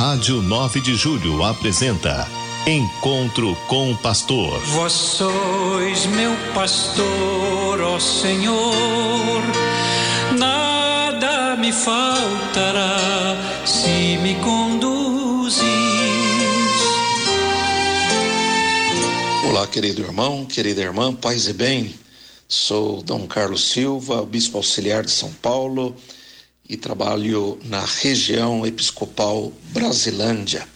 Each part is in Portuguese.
Rádio 9 de Julho apresenta Encontro com o Pastor. Vós sois meu pastor, ó Senhor, nada me faltará se me conduzis. Olá, querido irmão, querida irmã, paz e bem. Sou Dom Carlos Silva, bispo auxiliar de São Paulo e trabalho na região episcopal Brasilândia.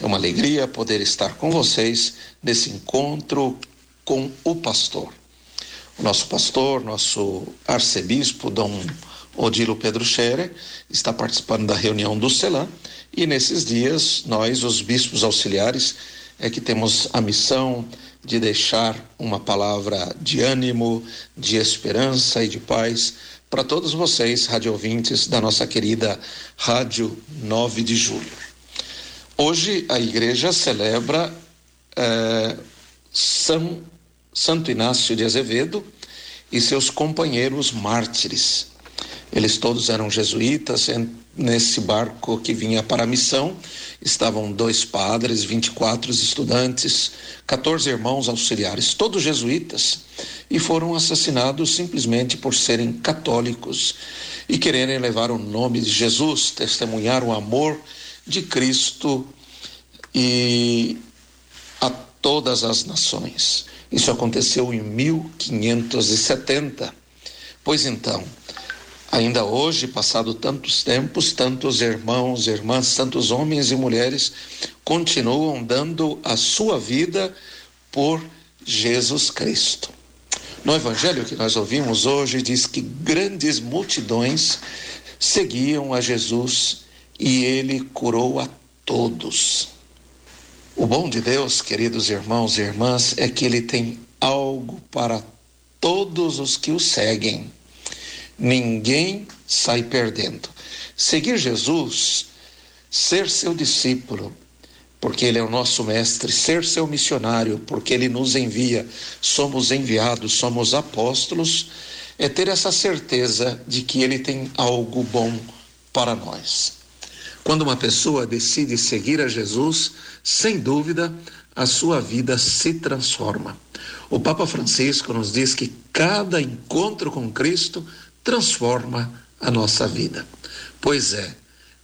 É uma alegria poder estar com vocês nesse encontro com o pastor. O nosso pastor, nosso arcebispo, Dom Odilo Pedro Scherer, está participando da reunião do CELAM e nesses dias nós, os bispos auxiliares, é que temos a missão de deixar uma palavra de ânimo, de esperança e de paz para todos vocês, rádio ouvintes da nossa querida Rádio 9 de Julho. Hoje a igreja celebra eh, São Santo Inácio de Azevedo e seus companheiros mártires. Eles todos eram jesuítas. Nesse barco que vinha para a missão estavam dois padres, 24 estudantes, 14 irmãos auxiliares, todos jesuítas, e foram assassinados simplesmente por serem católicos e quererem levar o nome de Jesus, testemunhar o amor de Cristo e a todas as nações. Isso aconteceu em 1570. Pois então, Ainda hoje, passado tantos tempos, tantos irmãos, irmãs, tantos homens e mulheres continuam dando a sua vida por Jesus Cristo. No evangelho que nós ouvimos hoje, diz que grandes multidões seguiam a Jesus e ele curou a todos. O bom de Deus, queridos irmãos e irmãs, é que ele tem algo para todos os que o seguem ninguém sai perdendo. Seguir Jesus, ser seu discípulo, porque ele é o nosso mestre, ser seu missionário, porque ele nos envia, somos enviados, somos apóstolos, é ter essa certeza de que ele tem algo bom para nós. Quando uma pessoa decide seguir a Jesus, sem dúvida, a sua vida se transforma. O Papa Francisco nos diz que cada encontro com Cristo transforma a nossa vida. Pois é,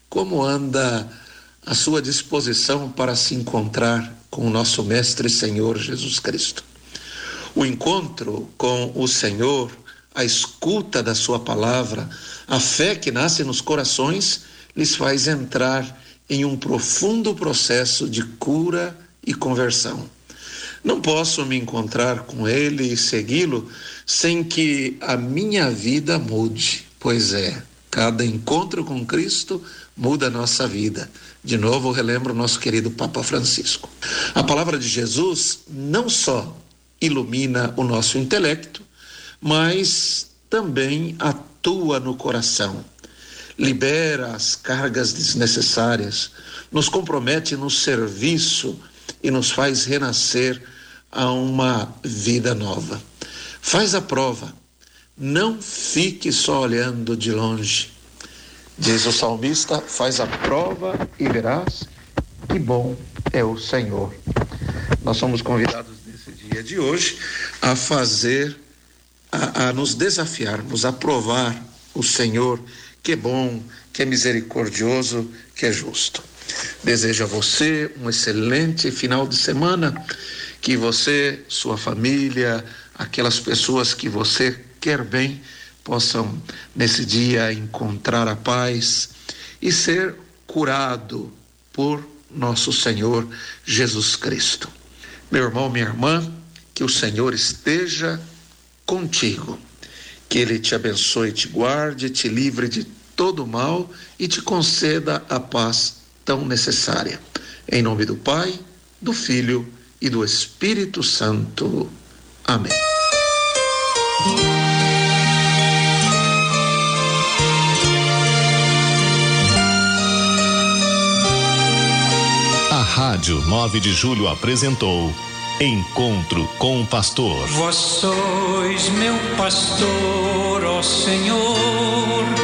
como anda a sua disposição para se encontrar com o nosso Mestre Senhor Jesus Cristo? O encontro com o Senhor, a escuta da Sua palavra, a fé que nasce nos corações, lhes faz entrar em um profundo processo de cura e conversão. Não posso me encontrar com Ele e segui-lo sem que a minha vida mude. Pois é, cada encontro com Cristo muda a nossa vida. De novo, relembro o nosso querido Papa Francisco. A palavra de Jesus não só ilumina o nosso intelecto, mas também atua no coração, libera as cargas desnecessárias, nos compromete no serviço e nos faz renascer a uma vida nova. Faz a prova, não fique só olhando de longe. Diz o salmista: faz a prova e verás que bom é o Senhor. Nós somos convidados nesse dia de hoje a fazer, a, a nos desafiarmos, a provar o Senhor que é bom, que é misericordioso, que é justo. Desejo a você um excelente final de semana, que você, sua família, aquelas pessoas que você quer bem, possam nesse dia encontrar a paz e ser curado por nosso Senhor Jesus Cristo. Meu irmão, minha irmã, que o Senhor esteja contigo, que Ele te abençoe, te guarde, te livre de todo mal e te conceda a paz tão necessária. Em nome do Pai, do Filho e do Espírito Santo. Amém. A Rádio 9 de Julho apresentou Encontro com o Pastor. Vós sois meu pastor, ó Senhor